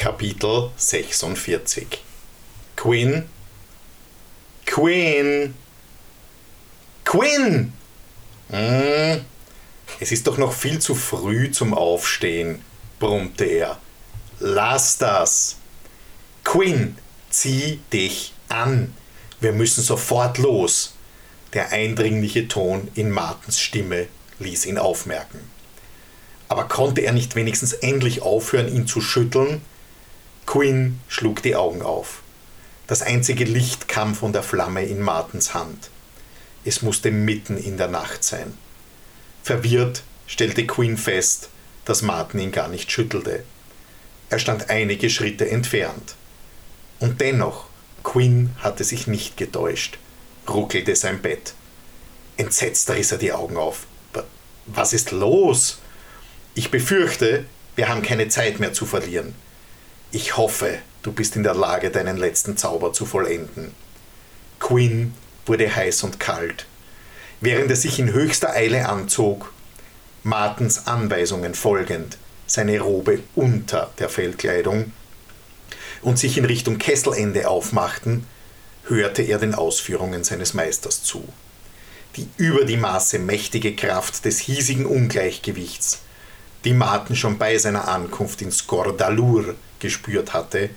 Kapitel 46 Quinn Quinn Quinn hm, Es ist doch noch viel zu früh zum Aufstehen, brummte er. Lass das. Quinn, zieh dich an. Wir müssen sofort los. Der eindringliche Ton in Martens Stimme ließ ihn aufmerken. Aber konnte er nicht wenigstens endlich aufhören, ihn zu schütteln? Quinn schlug die Augen auf. Das einzige Licht kam von der Flamme in Martens Hand. Es musste mitten in der Nacht sein. Verwirrt stellte Quinn fest, dass Martin ihn gar nicht schüttelte. Er stand einige Schritte entfernt. Und dennoch, Quinn hatte sich nicht getäuscht, ruckelte sein Bett. Entsetzt riss er die Augen auf. Was ist los? Ich befürchte, wir haben keine Zeit mehr zu verlieren. Ich hoffe, du bist in der Lage, deinen letzten Zauber zu vollenden. Quinn wurde heiß und kalt. Während er sich in höchster Eile anzog, Martens Anweisungen folgend, seine Robe unter der Feldkleidung und sich in Richtung Kesselende aufmachten, hörte er den Ausführungen seines Meisters zu. Die über die Maße mächtige Kraft des hiesigen Ungleichgewichts, die Marten schon bei seiner Ankunft in Skordalur gespürt hatte,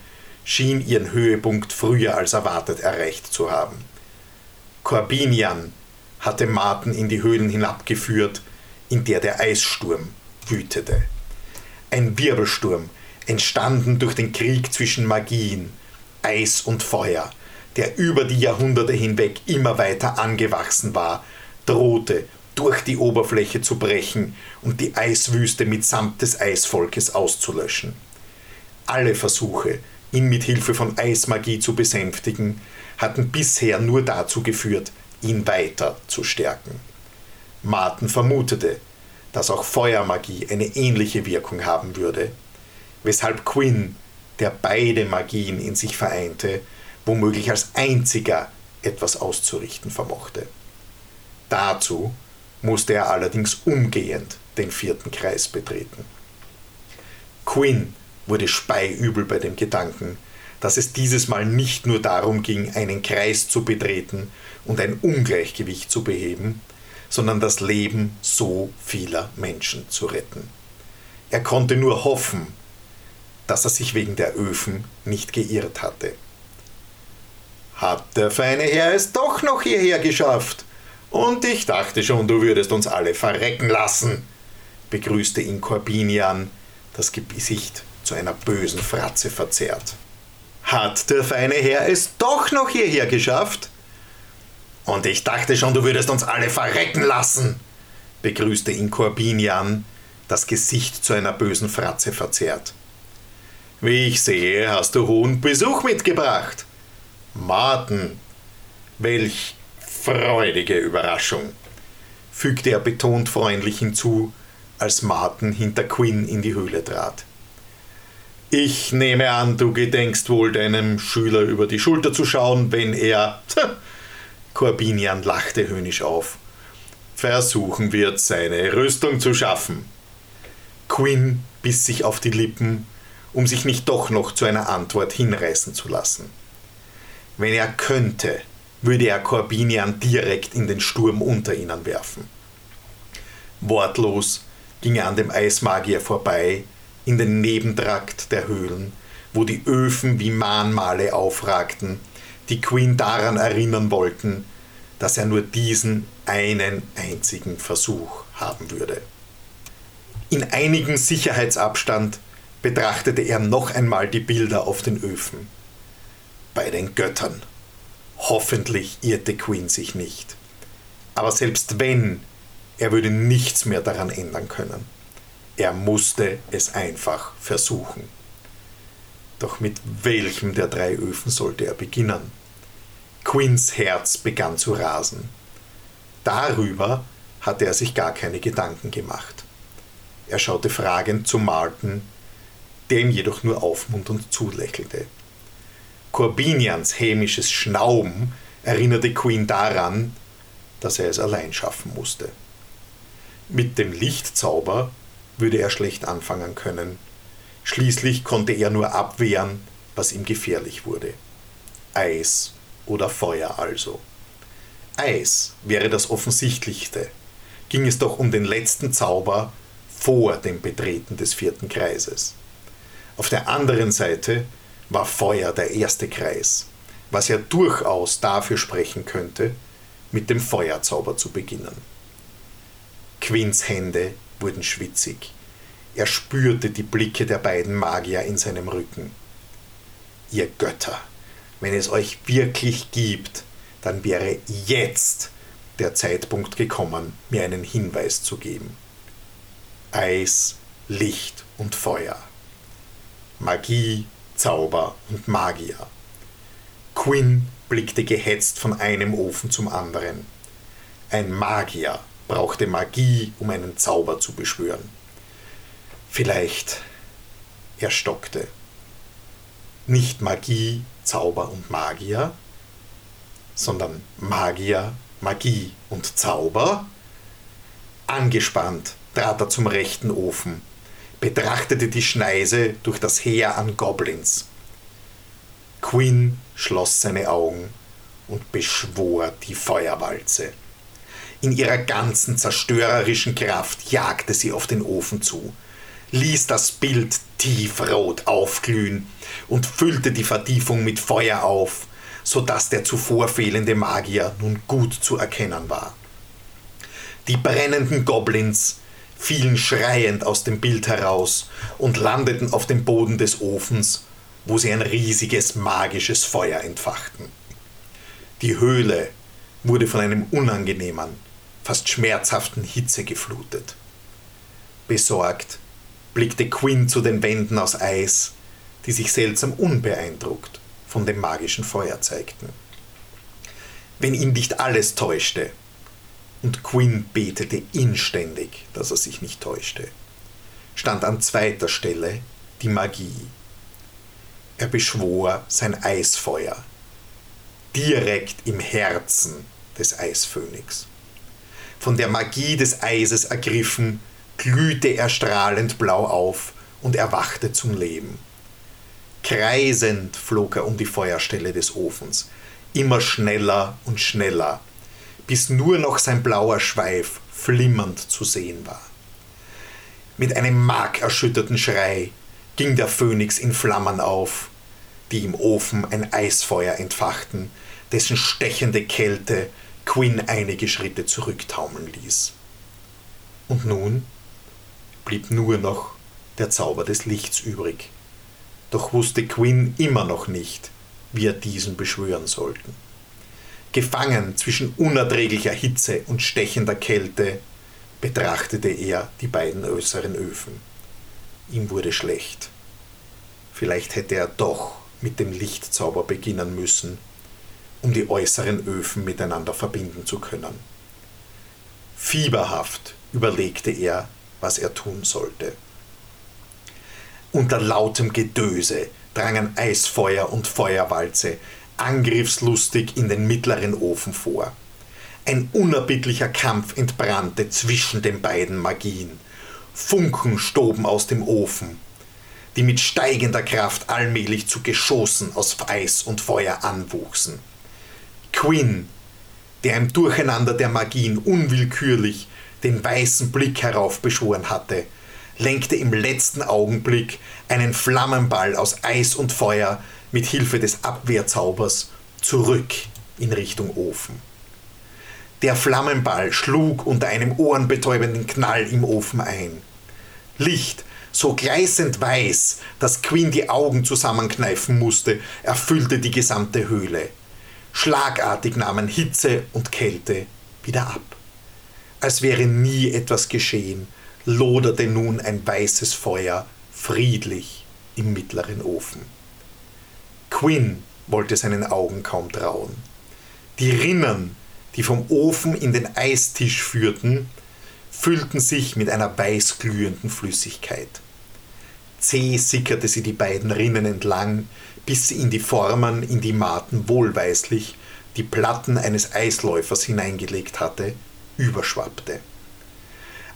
schien ihren Höhepunkt früher als erwartet erreicht zu haben. Corbinian hatte Marten in die Höhlen hinabgeführt, in der der Eissturm wütete. Ein Wirbelsturm, entstanden durch den Krieg zwischen Magien, Eis und Feuer, der über die Jahrhunderte hinweg immer weiter angewachsen war, drohte durch die Oberfläche zu brechen und die Eiswüste mitsamt des Eisvolkes auszulöschen. Alle Versuche, ihn mit Hilfe von Eismagie zu besänftigen, hatten bisher nur dazu geführt, ihn weiter zu stärken. Martin vermutete, dass auch Feuermagie eine ähnliche Wirkung haben würde, weshalb Quinn, der beide Magien in sich vereinte, womöglich als einziger etwas auszurichten vermochte. Dazu musste er allerdings umgehend den vierten Kreis betreten. Quinn wurde speiübel bei dem Gedanken, dass es dieses Mal nicht nur darum ging, einen Kreis zu betreten und ein Ungleichgewicht zu beheben, sondern das Leben so vieler Menschen zu retten. Er konnte nur hoffen, dass er sich wegen der Öfen nicht geirrt hatte. Hat der feine Herr es doch noch hierher geschafft? Und ich dachte schon, du würdest uns alle verrecken lassen, begrüßte ihn Corbinian, das Gesicht zu einer bösen Fratze verzerrt. Hat der feine Herr es doch noch hierher geschafft? Und ich dachte schon, du würdest uns alle verrecken lassen, begrüßte ihn Corbinian, das Gesicht zu einer bösen Fratze verzerrt. Wie ich sehe, hast du hohen Besuch mitgebracht. Martin, welch freudige Überraschung, fügte er betont freundlich hinzu, als Martin hinter Quinn in die Höhle trat. Ich nehme an, du gedenkst wohl deinem Schüler über die Schulter zu schauen, wenn er. Corbinian lachte höhnisch auf. Versuchen wird, seine Rüstung zu schaffen. Quinn biss sich auf die Lippen, um sich nicht doch noch zu einer Antwort hinreißen zu lassen. Wenn er könnte, würde er Corbinian direkt in den Sturm unter ihnen werfen. Wortlos ging er an dem Eismagier vorbei, in den Nebentrakt der Höhlen, wo die Öfen wie Mahnmale aufragten, die Queen daran erinnern wollten, dass er nur diesen einen einzigen Versuch haben würde. In einigem Sicherheitsabstand betrachtete er noch einmal die Bilder auf den Öfen. Bei den Göttern Hoffentlich irrte Queen sich nicht. Aber selbst wenn, er würde nichts mehr daran ändern können. Er musste es einfach versuchen. Doch mit welchem der drei Öfen sollte er beginnen? Quins Herz begann zu rasen. Darüber hatte er sich gar keine Gedanken gemacht. Er schaute fragend zu Martin, der ihm jedoch nur aufmunternd zulächelte. Corbinians hämisches Schnauben erinnerte Queen daran, dass er es allein schaffen musste. Mit dem Lichtzauber würde er schlecht anfangen können. Schließlich konnte er nur abwehren, was ihm gefährlich wurde. Eis oder Feuer also. Eis wäre das offensichtlichste. Ging es doch um den letzten Zauber vor dem Betreten des vierten Kreises. Auf der anderen Seite war Feuer der erste Kreis, was ja durchaus dafür sprechen könnte, mit dem Feuerzauber zu beginnen. Quins Hände wurden schwitzig. Er spürte die Blicke der beiden Magier in seinem Rücken. Ihr Götter, wenn es euch wirklich gibt, dann wäre jetzt der Zeitpunkt gekommen, mir einen Hinweis zu geben. Eis, Licht und Feuer. Magie, Zauber und Magier. Quinn blickte gehetzt von einem Ofen zum anderen. Ein Magier brauchte Magie, um einen Zauber zu beschwören. Vielleicht. Er stockte. Nicht Magie, Zauber und Magier, sondern Magier, Magie und Zauber? Angespannt trat er zum rechten Ofen, betrachtete die Schneise durch das Heer an Goblins. Quinn schloss seine Augen und beschwor die Feuerwalze. In ihrer ganzen zerstörerischen Kraft jagte sie auf den Ofen zu, ließ das Bild tiefrot aufglühen und füllte die Vertiefung mit Feuer auf, so dass der zuvor fehlende Magier nun gut zu erkennen war. Die brennenden Goblins fielen schreiend aus dem Bild heraus und landeten auf dem Boden des Ofens, wo sie ein riesiges magisches Feuer entfachten. Die Höhle wurde von einem unangenehmen, fast schmerzhaften Hitze geflutet. Besorgt blickte Quinn zu den Wänden aus Eis, die sich seltsam unbeeindruckt von dem magischen Feuer zeigten. Wenn ihn nicht alles täuschte, und Quinn betete inständig, dass er sich nicht täuschte, stand an zweiter Stelle die Magie. Er beschwor sein Eisfeuer, direkt im Herzen des Eisphönix. Von der Magie des Eises ergriffen, glühte er strahlend blau auf und erwachte zum Leben. Kreisend flog er um die Feuerstelle des Ofens, immer schneller und schneller, bis nur noch sein blauer Schweif flimmernd zu sehen war. Mit einem markerschütterten Schrei ging der Phönix in Flammen auf, die im Ofen ein Eisfeuer entfachten, dessen stechende Kälte Quinn einige Schritte zurücktaumeln ließ. Und nun blieb nur noch der Zauber des Lichts übrig. Doch wusste Quinn immer noch nicht, wie er diesen beschwören sollten. Gefangen zwischen unerträglicher Hitze und stechender Kälte betrachtete er die beiden äußeren Öfen. Ihm wurde schlecht. Vielleicht hätte er doch mit dem Lichtzauber beginnen müssen, um die äußeren Öfen miteinander verbinden zu können. Fieberhaft überlegte er, was er tun sollte. Unter lautem Gedöse drangen Eisfeuer und Feuerwalze angriffslustig in den mittleren Ofen vor. Ein unerbittlicher Kampf entbrannte zwischen den beiden Magien. Funken stoben aus dem Ofen, die mit steigender Kraft allmählich zu Geschossen aus Eis und Feuer anwuchsen. Quinn, der im Durcheinander der Magien unwillkürlich den weißen Blick heraufbeschworen hatte, lenkte im letzten Augenblick einen Flammenball aus Eis und Feuer mit Hilfe des Abwehrzaubers zurück in Richtung Ofen. Der Flammenball schlug unter einem ohrenbetäubenden Knall im Ofen ein. Licht, so gleißend weiß, dass Queen die Augen zusammenkneifen musste, erfüllte die gesamte Höhle. Schlagartig nahmen Hitze und Kälte wieder ab. Als wäre nie etwas geschehen, loderte nun ein weißes Feuer friedlich im mittleren Ofen. Quinn wollte seinen Augen kaum trauen. Die Rinnen, die vom Ofen in den Eistisch führten, füllten sich mit einer weißglühenden Flüssigkeit. Zäh sickerte sie die beiden Rinnen entlang, bis sie in die Formen, in die Maten wohlweislich die Platten eines Eisläufers hineingelegt hatte, überschwappte.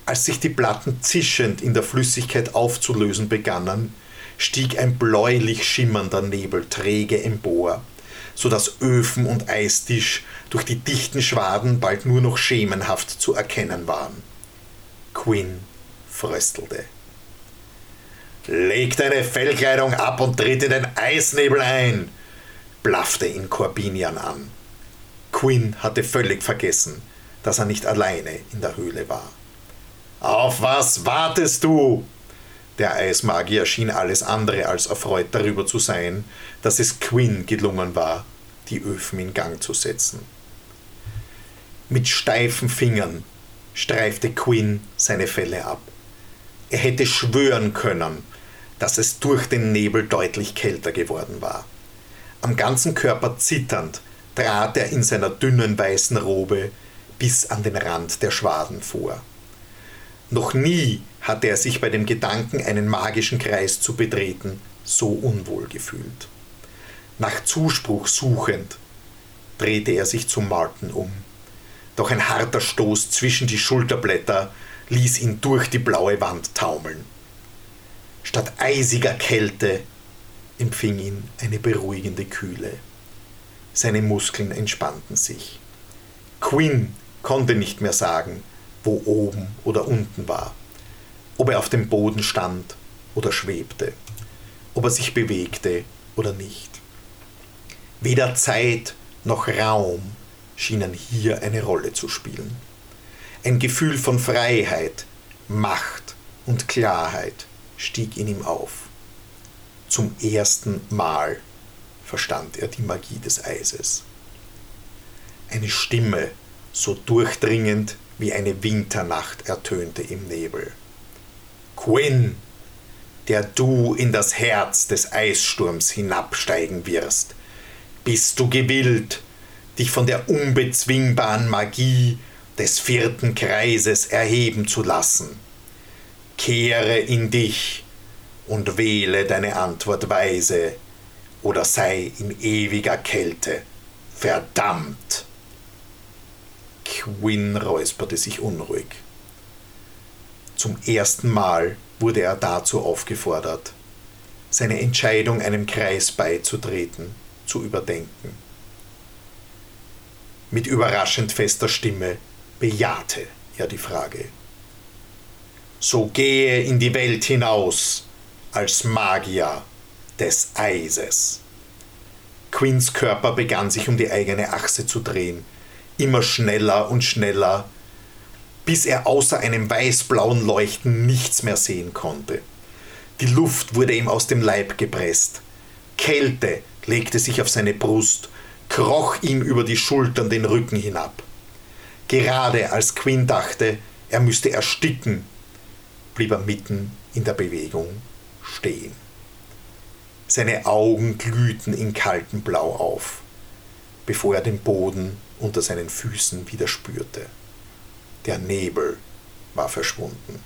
Als sich die Platten zischend in der Flüssigkeit aufzulösen begannen, stieg ein bläulich schimmernder Nebel träge empor, so dass Öfen und Eistisch durch die dichten Schwaden bald nur noch schemenhaft zu erkennen waren. Quinn fröstelte. Leg deine Fellkleidung ab und tritt in den Eisnebel ein, blaffte ihn Corbinian an. Quinn hatte völlig vergessen, dass er nicht alleine in der Höhle war. Auf was wartest du? Der Eismagier schien alles andere als erfreut darüber zu sein, dass es Quinn gelungen war, die Öfen in Gang zu setzen. Mit steifen Fingern streifte Quinn seine Felle ab. Er hätte schwören können, dass es durch den Nebel deutlich kälter geworden war. Am ganzen Körper zitternd trat er in seiner dünnen weißen Robe bis an den Rand der Schwaden vor. Noch nie hatte er sich bei dem Gedanken, einen magischen Kreis zu betreten, so unwohl gefühlt. Nach Zuspruch suchend drehte er sich zu Martin um. Doch ein harter Stoß zwischen die Schulterblätter ließ ihn durch die blaue Wand taumeln. Statt eisiger Kälte empfing ihn eine beruhigende Kühle. Seine Muskeln entspannten sich. Quinn konnte nicht mehr sagen, wo oben oder unten war, ob er auf dem Boden stand oder schwebte, ob er sich bewegte oder nicht. Weder Zeit noch Raum schienen hier eine Rolle zu spielen. Ein Gefühl von Freiheit, Macht und Klarheit stieg in ihm auf. Zum ersten Mal verstand er die Magie des Eises. Eine Stimme, so durchdringend wie eine Winternacht, ertönte im Nebel. Quinn, der du in das Herz des Eissturms hinabsteigen wirst, bist du gewillt, dich von der unbezwingbaren Magie des vierten Kreises erheben zu lassen. Kehre in dich und wähle deine Antwort weise, oder sei in ewiger Kälte verdammt. Quinn räusperte sich unruhig. Zum ersten Mal wurde er dazu aufgefordert, seine Entscheidung, einem Kreis beizutreten, zu überdenken. Mit überraschend fester Stimme bejahte er die Frage. So gehe in die Welt hinaus als Magier des Eises. Quinns Körper begann sich um die eigene Achse zu drehen, immer schneller und schneller, bis er außer einem weißblauen Leuchten nichts mehr sehen konnte. Die Luft wurde ihm aus dem Leib gepresst. Kälte legte sich auf seine Brust kroch ihm über die Schultern den Rücken hinab. Gerade als Quinn dachte, er müsste ersticken, blieb er mitten in der Bewegung stehen. Seine Augen glühten in kaltem Blau auf, bevor er den Boden unter seinen Füßen wieder spürte. Der Nebel war verschwunden.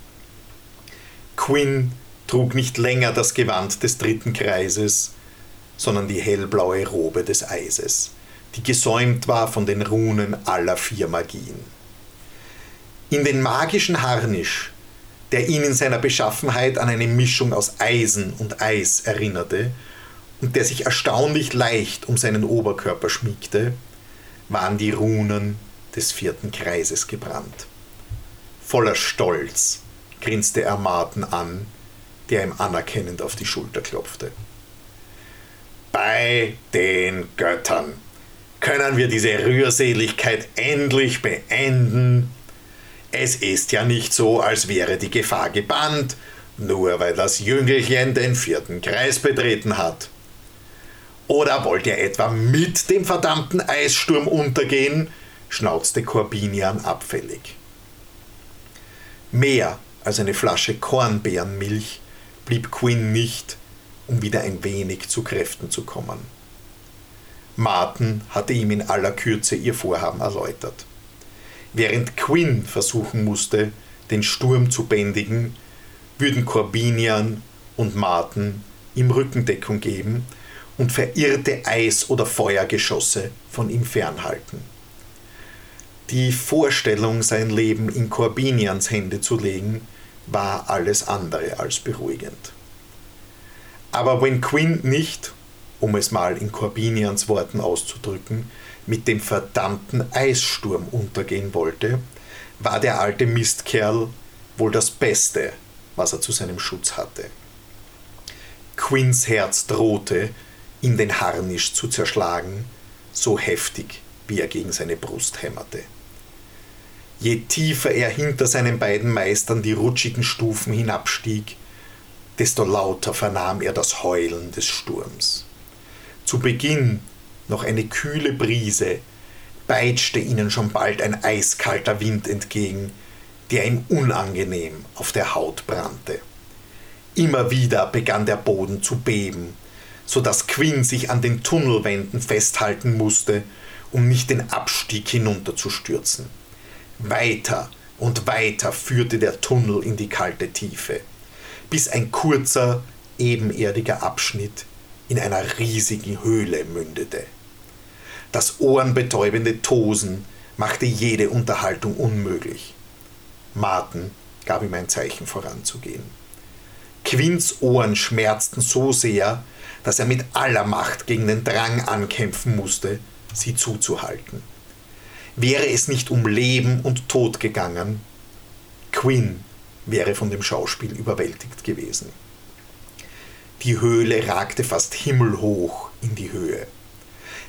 Quinn trug nicht länger das Gewand des dritten Kreises, sondern die hellblaue Robe des Eises, die gesäumt war von den Runen aller vier Magien. In den magischen Harnisch, der ihn in seiner Beschaffenheit an eine Mischung aus Eisen und Eis erinnerte und der sich erstaunlich leicht um seinen Oberkörper schmiegte, waren die Runen des vierten Kreises gebrannt. Voller Stolz grinste er Marten an, der ihm anerkennend auf die Schulter klopfte bei den Göttern. Können wir diese Rührseligkeit endlich beenden? Es ist ja nicht so, als wäre die Gefahr gebannt, nur weil das Jüngelchen den vierten Kreis betreten hat. Oder wollt ihr etwa mit dem verdammten Eissturm untergehen? schnauzte Corbinian abfällig. Mehr als eine Flasche Kornbeerenmilch blieb Quinn nicht, um wieder ein wenig zu Kräften zu kommen. Martin hatte ihm in aller Kürze ihr Vorhaben erläutert. Während Quinn versuchen musste, den Sturm zu bändigen, würden Corbinian und Martin ihm Rückendeckung geben und verirrte Eis- oder Feuergeschosse von ihm fernhalten. Die Vorstellung, sein Leben in Corbinians Hände zu legen, war alles andere als beruhigend. Aber wenn Quinn nicht, um es mal in Corbinians Worten auszudrücken, mit dem verdammten Eissturm untergehen wollte, war der alte Mistkerl wohl das Beste, was er zu seinem Schutz hatte. Quinns Herz drohte, in den Harnisch zu zerschlagen, so heftig, wie er gegen seine Brust hämmerte. Je tiefer er hinter seinen beiden Meistern die rutschigen Stufen hinabstieg, desto lauter vernahm er das Heulen des Sturms. Zu Beginn noch eine kühle Brise peitschte ihnen schon bald ein eiskalter Wind entgegen, der ihm unangenehm auf der Haut brannte. Immer wieder begann der Boden zu beben, so dass Quinn sich an den Tunnelwänden festhalten musste, um nicht den Abstieg hinunterzustürzen. Weiter und weiter führte der Tunnel in die kalte Tiefe, bis ein kurzer, ebenerdiger Abschnitt in einer riesigen Höhle mündete. Das ohrenbetäubende Tosen machte jede Unterhaltung unmöglich. Martin gab ihm ein Zeichen voranzugehen. Quinns Ohren schmerzten so sehr, dass er mit aller Macht gegen den Drang ankämpfen musste, sie zuzuhalten. Wäre es nicht um Leben und Tod gegangen, Quinn wäre von dem Schauspiel überwältigt gewesen. Die Höhle ragte fast himmelhoch in die Höhe.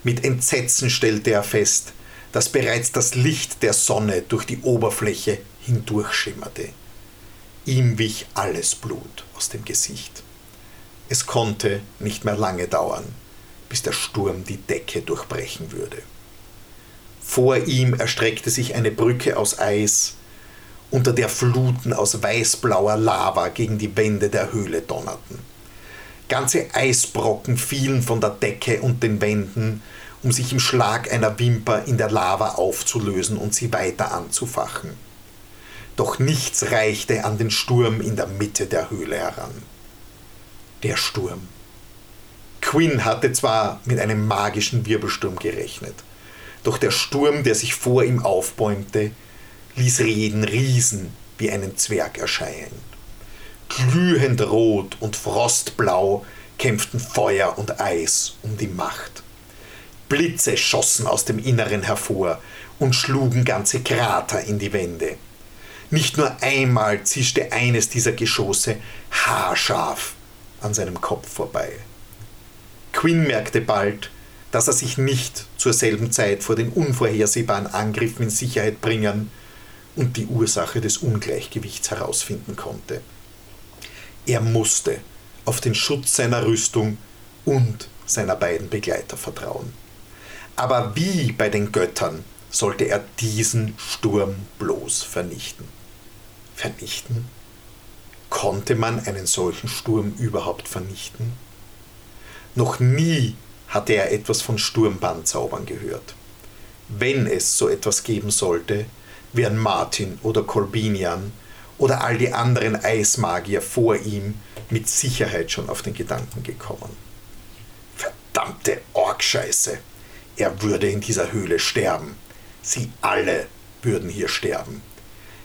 Mit Entsetzen stellte er fest, dass bereits das Licht der Sonne durch die Oberfläche hindurchschimmerte. Ihm wich alles Blut aus dem Gesicht. Es konnte nicht mehr lange dauern, bis der Sturm die Decke durchbrechen würde. Vor ihm erstreckte sich eine Brücke aus Eis, unter der Fluten aus weißblauer Lava gegen die Wände der Höhle donnerten. Ganze Eisbrocken fielen von der Decke und den Wänden, um sich im Schlag einer Wimper in der Lava aufzulösen und sie weiter anzufachen doch nichts reichte an den Sturm in der Mitte der Höhle heran. Der Sturm. Quinn hatte zwar mit einem magischen Wirbelsturm gerechnet, doch der Sturm, der sich vor ihm aufbäumte, ließ jeden Riesen wie einen Zwerg erscheinen. Glühend rot und frostblau kämpften Feuer und Eis um die Macht. Blitze schossen aus dem Inneren hervor und schlugen ganze Krater in die Wände. Nicht nur einmal zischte eines dieser Geschosse haarscharf an seinem Kopf vorbei. Quinn merkte bald, dass er sich nicht zur selben Zeit vor den unvorhersehbaren Angriffen in Sicherheit bringen und die Ursache des Ungleichgewichts herausfinden konnte. Er musste auf den Schutz seiner Rüstung und seiner beiden Begleiter vertrauen. Aber wie bei den Göttern sollte er diesen Sturm bloß vernichten? vernichten? Konnte man einen solchen Sturm überhaupt vernichten? Noch nie hatte er etwas von Sturmbandzaubern gehört. Wenn es so etwas geben sollte, wären Martin oder Corbinian oder all die anderen Eismagier vor ihm mit Sicherheit schon auf den Gedanken gekommen. Verdammte Orkscheiße! Er würde in dieser Höhle sterben. Sie alle würden hier sterben.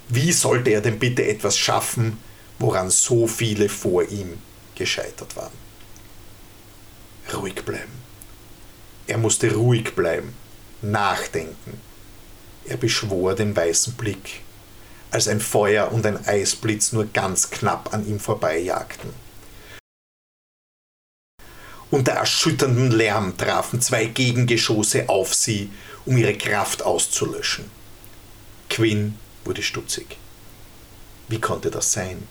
Wie sollte er denn bitte etwas schaffen, woran so viele vor ihm gescheitert waren? Ruhig bleiben. Er musste ruhig bleiben, nachdenken. Er beschwor den weißen Blick, als ein Feuer und ein Eisblitz nur ganz knapp an ihm vorbeijagten. Unter erschütterndem Lärm trafen zwei Gegengeschosse auf sie, um ihre Kraft auszulöschen. Quinn wurde stutzig. Wie konnte das sein?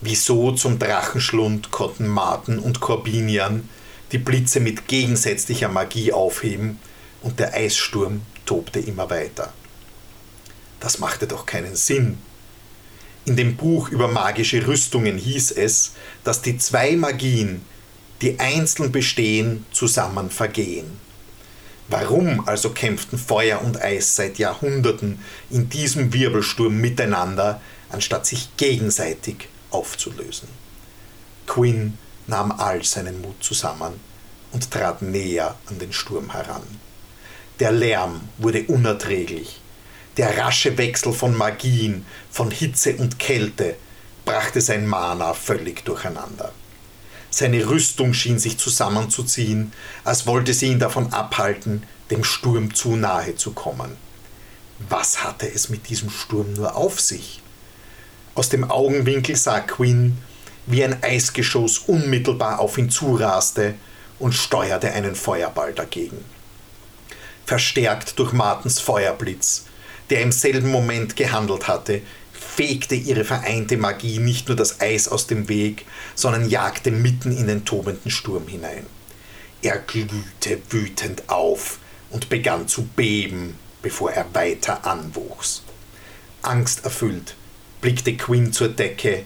Wieso zum Drachenschlund konnten Marten und Corbinian die Blitze mit gegensätzlicher Magie aufheben und der Eissturm tobte immer weiter? Das machte doch keinen Sinn. In dem Buch über magische Rüstungen hieß es, dass die zwei Magien, die einzeln bestehen, zusammen vergehen. Warum also kämpften Feuer und Eis seit Jahrhunderten in diesem Wirbelsturm miteinander, anstatt sich gegenseitig aufzulösen? Quinn nahm all seinen Mut zusammen und trat näher an den Sturm heran. Der Lärm wurde unerträglich. Der rasche Wechsel von Magien, von Hitze und Kälte brachte sein Mana völlig durcheinander. Seine Rüstung schien sich zusammenzuziehen, als wollte sie ihn davon abhalten, dem Sturm zu nahe zu kommen. Was hatte es mit diesem Sturm nur auf sich? Aus dem Augenwinkel sah Quinn, wie ein Eisgeschoss unmittelbar auf ihn zuraste und steuerte einen Feuerball dagegen. Verstärkt durch Martens Feuerblitz, der im selben Moment gehandelt hatte, fegte ihre vereinte Magie nicht nur das Eis aus dem Weg, sondern jagte mitten in den tobenden Sturm hinein. Er glühte wütend auf und begann zu beben, bevor er weiter anwuchs. Angsterfüllt blickte Quinn zur Decke,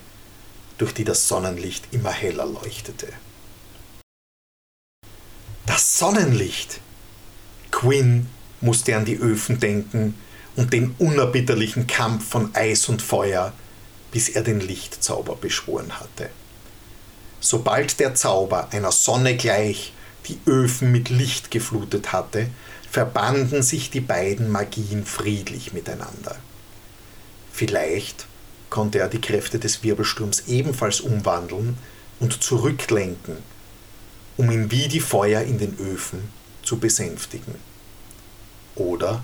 durch die das Sonnenlicht immer heller leuchtete. Das Sonnenlicht! Quinn musste an die Öfen denken, und den unerbitterlichen Kampf von Eis und Feuer, bis er den Lichtzauber beschworen hatte. Sobald der Zauber einer Sonne gleich die Öfen mit Licht geflutet hatte, verbanden sich die beiden Magien friedlich miteinander. Vielleicht konnte er die Kräfte des Wirbelsturms ebenfalls umwandeln und zurücklenken, um ihn wie die Feuer in den Öfen zu besänftigen. Oder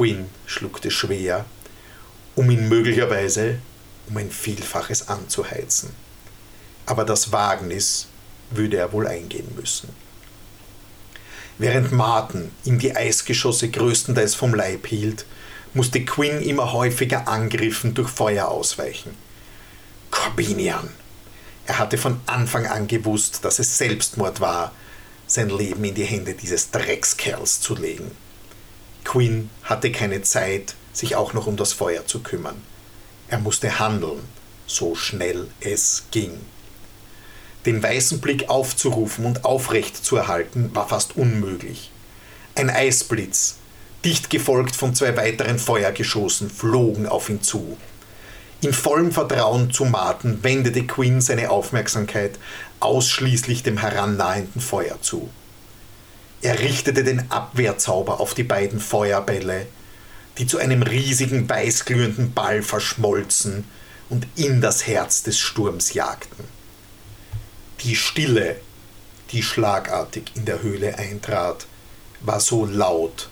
Quinn schluckte schwer, um ihn möglicherweise um ein Vielfaches anzuheizen. Aber das Wagnis würde er wohl eingehen müssen. Während Martin ihm die Eisgeschosse größtenteils vom Leib hielt, musste Quinn immer häufiger Angriffen durch Feuer ausweichen. Corbinian! Er hatte von Anfang an gewusst, dass es Selbstmord war, sein Leben in die Hände dieses Dreckskerls zu legen. Quinn hatte keine Zeit, sich auch noch um das Feuer zu kümmern. Er musste handeln, so schnell es ging. Den weißen Blick aufzurufen und aufrecht zu erhalten, war fast unmöglich. Ein Eisblitz, dicht gefolgt von zwei weiteren Feuergeschossen, flogen auf ihn zu. In vollem Vertrauen zu Martin wendete Quinn seine Aufmerksamkeit ausschließlich dem herannahenden Feuer zu. Er richtete den Abwehrzauber auf die beiden Feuerbälle, die zu einem riesigen weißglühenden Ball verschmolzen und in das Herz des Sturms jagten. Die Stille, die schlagartig in der Höhle eintrat, war so laut,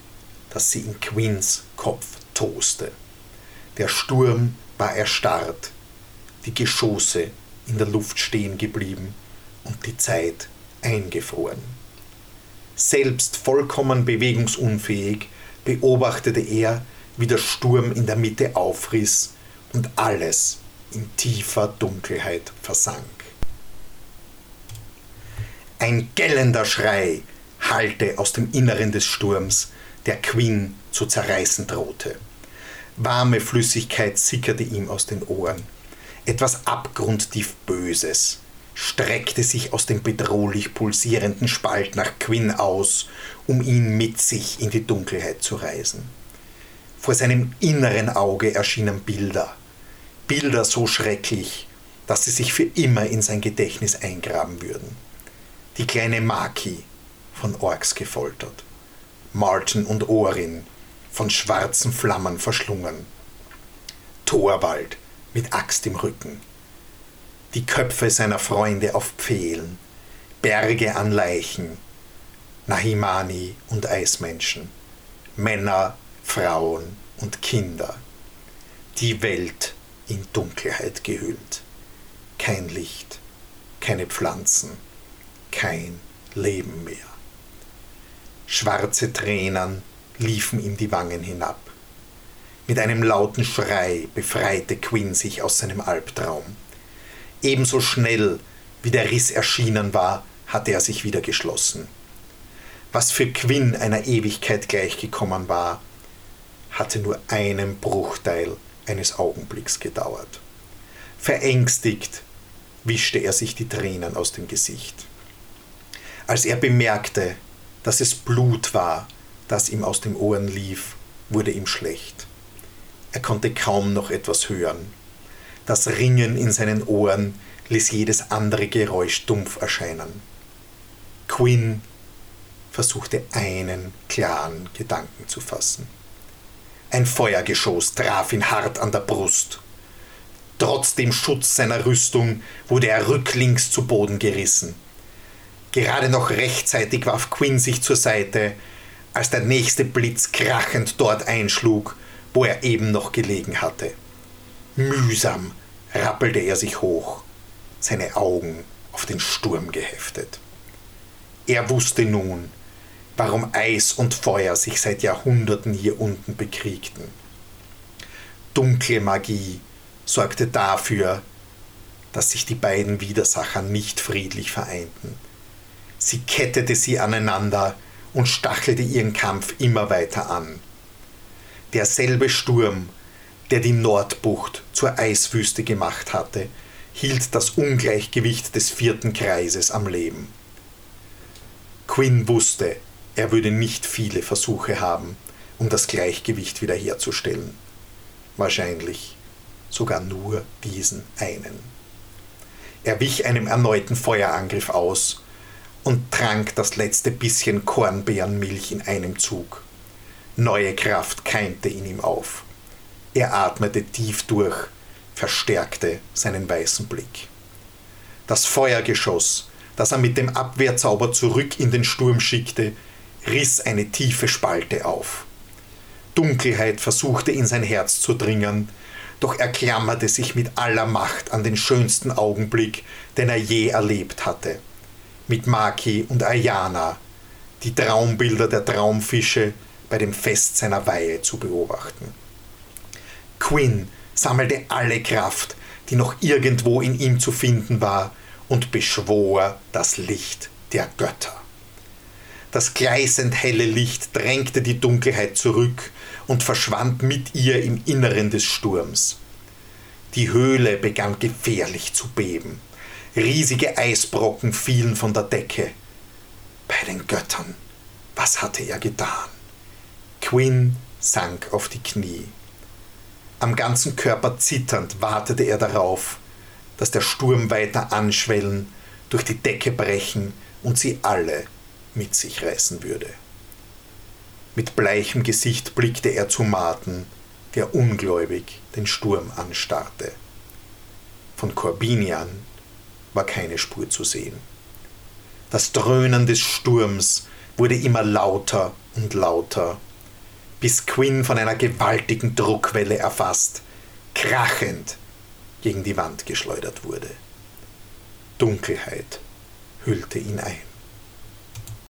dass sie in Quinns Kopf toste. Der Sturm war erstarrt, die Geschosse in der Luft stehen geblieben und die Zeit eingefroren. Selbst vollkommen bewegungsunfähig beobachtete er, wie der Sturm in der Mitte aufriss und alles in tiefer Dunkelheit versank. Ein gellender Schrei hallte aus dem Inneren des Sturms, der Quinn zu zerreißen drohte. Warme Flüssigkeit sickerte ihm aus den Ohren. Etwas abgrundtief Böses, streckte sich aus dem bedrohlich pulsierenden Spalt nach Quinn aus, um ihn mit sich in die Dunkelheit zu reißen. Vor seinem inneren Auge erschienen Bilder, Bilder so schrecklich, dass sie sich für immer in sein Gedächtnis eingraben würden. Die kleine Maki, von Orks gefoltert, Martin und Orin, von schwarzen Flammen verschlungen, Thorwald mit Axt im Rücken, die Köpfe seiner Freunde auf Pfählen, Berge an Leichen, Nahimani und Eismenschen, Männer, Frauen und Kinder, die Welt in Dunkelheit gehüllt, kein Licht, keine Pflanzen, kein Leben mehr. Schwarze Tränen liefen ihm die Wangen hinab. Mit einem lauten Schrei befreite Quinn sich aus seinem Albtraum. Ebenso schnell wie der Riss erschienen war, hatte er sich wieder geschlossen. Was für Quinn einer Ewigkeit gleichgekommen war, hatte nur einen Bruchteil eines Augenblicks gedauert. Verängstigt wischte er sich die Tränen aus dem Gesicht. Als er bemerkte, dass es Blut war, das ihm aus den Ohren lief, wurde ihm schlecht. Er konnte kaum noch etwas hören. Das Ringen in seinen Ohren ließ jedes andere Geräusch dumpf erscheinen. Quinn versuchte einen klaren Gedanken zu fassen. Ein Feuergeschoss traf ihn hart an der Brust. Trotz dem Schutz seiner Rüstung wurde er rücklings zu Boden gerissen. Gerade noch rechtzeitig warf Quinn sich zur Seite, als der nächste Blitz krachend dort einschlug, wo er eben noch gelegen hatte. Mühsam rappelte er sich hoch, seine Augen auf den Sturm geheftet. Er wusste nun, warum Eis und Feuer sich seit Jahrhunderten hier unten bekriegten. Dunkle Magie sorgte dafür, dass sich die beiden Widersacher nicht friedlich vereinten. Sie kettete sie aneinander und stachelte ihren Kampf immer weiter an. Derselbe Sturm, der die Nordbucht zur Eiswüste gemacht hatte, hielt das Ungleichgewicht des vierten Kreises am Leben. Quinn wusste, er würde nicht viele Versuche haben, um das Gleichgewicht wiederherzustellen. Wahrscheinlich sogar nur diesen einen. Er wich einem erneuten Feuerangriff aus und trank das letzte bisschen Kornbeerenmilch in einem Zug. Neue Kraft keimte in ihm auf. Er atmete tief durch, verstärkte seinen weißen Blick. Das Feuergeschoss, das er mit dem Abwehrzauber zurück in den Sturm schickte, riss eine tiefe Spalte auf. Dunkelheit versuchte in sein Herz zu dringen, doch er klammerte sich mit aller Macht an den schönsten Augenblick, den er je erlebt hatte. Mit Maki und Ayana, die Traumbilder der Traumfische bei dem Fest seiner Weihe zu beobachten. Quinn sammelte alle Kraft, die noch irgendwo in ihm zu finden war, und beschwor das Licht der Götter. Das gleißend helle Licht drängte die Dunkelheit zurück und verschwand mit ihr im Inneren des Sturms. Die Höhle begann gefährlich zu beben. Riesige Eisbrocken fielen von der Decke. Bei den Göttern, was hatte er getan? Quinn sank auf die Knie. Am ganzen Körper zitternd wartete er darauf, dass der Sturm weiter anschwellen, durch die Decke brechen und sie alle mit sich reißen würde. Mit bleichem Gesicht blickte er zu Marten, der ungläubig den Sturm anstarrte. Von Corbinian war keine Spur zu sehen. Das Dröhnen des Sturms wurde immer lauter und lauter, bis Quinn von einer gewaltigen Druckwelle erfasst, krachend gegen die Wand geschleudert wurde. Dunkelheit hüllte ihn ein.